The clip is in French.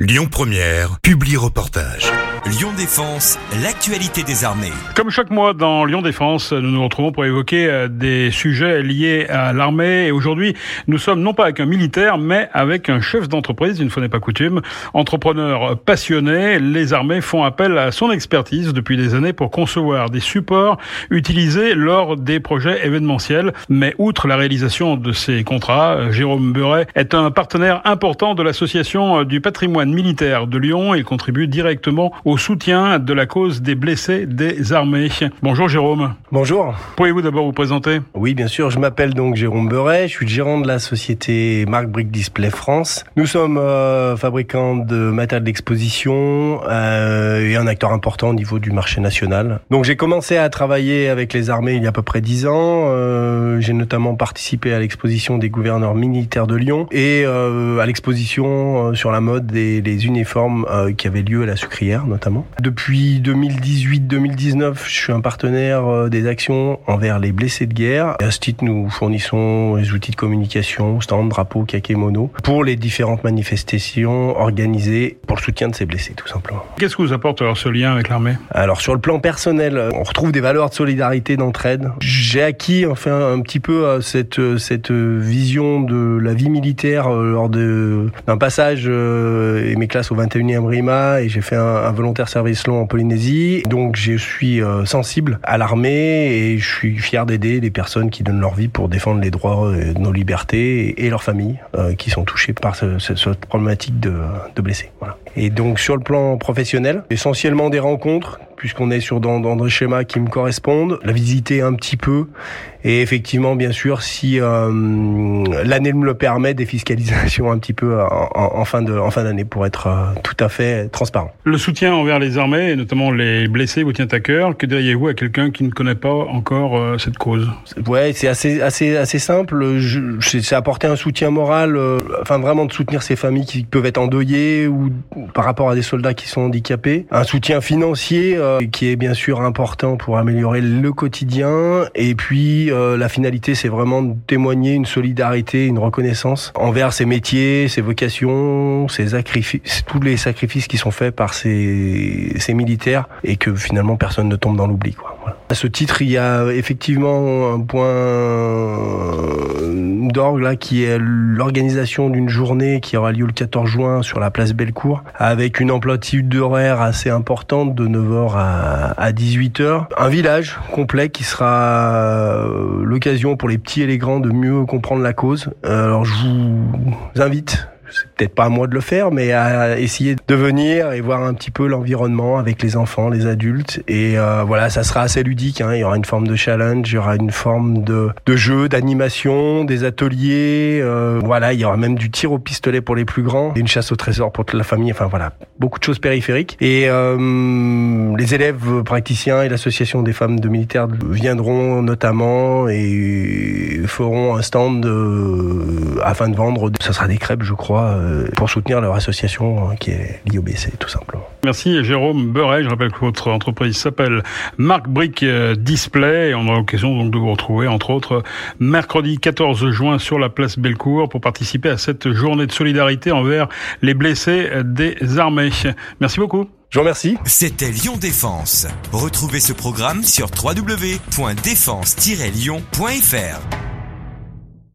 Lyon Première, publie reportage. Lyon Défense, l'actualité des armées. Comme chaque mois dans Lyon Défense, nous nous retrouvons pour évoquer euh, des sujets liés à l'armée. Et aujourd'hui, nous sommes non pas avec un militaire, mais avec un chef d'entreprise, une fois n'est pas coutume. Entrepreneur passionné, les armées font appel à son expertise depuis des années pour concevoir des supports utilisés lors des projets événementiels. Mais outre la réalisation de ces contrats, euh, Jérôme Beuret est un partenaire important de l'association euh, du patrimoine militaire de Lyon. Il contribue directement au soutien de la cause des blessés des armées. Bonjour Jérôme. Bonjour. Pourriez-vous d'abord vous présenter? Oui, bien sûr. Je m'appelle donc Jérôme Beuret. Je suis le gérant de la société Marc Brick Display France. Nous sommes euh, fabricants de matériel d'exposition euh, et un acteur important au niveau du marché national. Donc j'ai commencé à travailler avec les armées il y a à peu près dix ans. Euh, j'ai notamment participé à l'exposition des gouverneurs militaires de Lyon et euh, à l'exposition sur la mode des les uniformes qui avaient lieu à la sucrière notamment. Depuis 2018-2019, je suis un partenaire euh, des actions envers les blessés de guerre. Et à ce titre, nous fournissons les outils de communication, stand, drapeau, kakémono, pour les différentes manifestations organisées pour le soutien de ces blessés, tout simplement. Qu'est-ce que vous apporte alors ce lien avec l'armée? Alors sur le plan personnel, euh, on retrouve des valeurs de solidarité, d'entraide. J'ai acquis enfin un petit peu euh, cette cette vision de la vie militaire lors d'un passage et mes classes au 21e RIMA et j'ai fait un, un, volontaire service long en Polynésie. Donc je suis sensible à l'armée et je suis fier d'aider les personnes qui donnent leur vie pour défendre les droits de nos libertés et, leurs familles euh, qui sont touchées par ce, ce, cette problématique de, blessés. Et donc sur le plan professionnel, essentiellement des rencontres puisqu'on est sur dans, dans des schémas qui me correspondent, la visiter un petit peu et effectivement bien sûr si euh, l'année me le permet des fiscalisations un petit peu en, en fin de en fin d'année pour être euh, tout à fait transparent. Le soutien envers les armées et notamment les blessés vous tient à cœur. Que diriez-vous à quelqu'un qui ne connaît pas encore euh, cette cause? Ouais, c'est assez assez assez simple. C'est apporter un soutien moral, euh, enfin vraiment de soutenir ces familles qui peuvent être endeuillées ou par rapport à des soldats qui sont handicapés, un soutien financier euh, qui est bien sûr important pour améliorer le quotidien. Et puis euh, la finalité, c'est vraiment de témoigner une solidarité, une reconnaissance envers ces métiers, ces vocations, ces sacrifices, tous les sacrifices qui sont faits par ces, ces militaires et que finalement personne ne tombe dans l'oubli. Quoi. Voilà. À ce titre, il y a effectivement un point d'orgue là qui est l'organisation d'une journée qui aura lieu le 14 juin sur la place Bellecour avec une amplitude d'horaire assez importante de 9h à, à 18h. Un village complet qui sera l'occasion pour les petits et les grands de mieux comprendre la cause. Alors je vous invite c'est peut-être pas à moi de le faire, mais à essayer de venir et voir un petit peu l'environnement avec les enfants, les adultes. Et euh, voilà, ça sera assez ludique. Hein. Il y aura une forme de challenge, il y aura une forme de, de jeu, d'animation, des ateliers. Euh, voilà, il y aura même du tir au pistolet pour les plus grands, et une chasse au trésor pour toute la famille. Enfin voilà, beaucoup de choses périphériques. Et euh, les élèves praticiens et l'association des femmes de militaires viendront notamment et feront un stand de, afin de vendre. Ça sera des crêpes, je crois pour soutenir leur association qui est l'IOBC tout simplement. Merci Jérôme Beuret. Je rappelle que votre entreprise s'appelle Marc Brick Display et on aura l'occasion donc de vous retrouver entre autres mercredi 14 juin sur la place Bellecour pour participer à cette journée de solidarité envers les blessés des armées. Merci beaucoup. Je vous remercie. C'était Lyon Défense. Retrouvez ce programme sur www.défense-lyon.fr.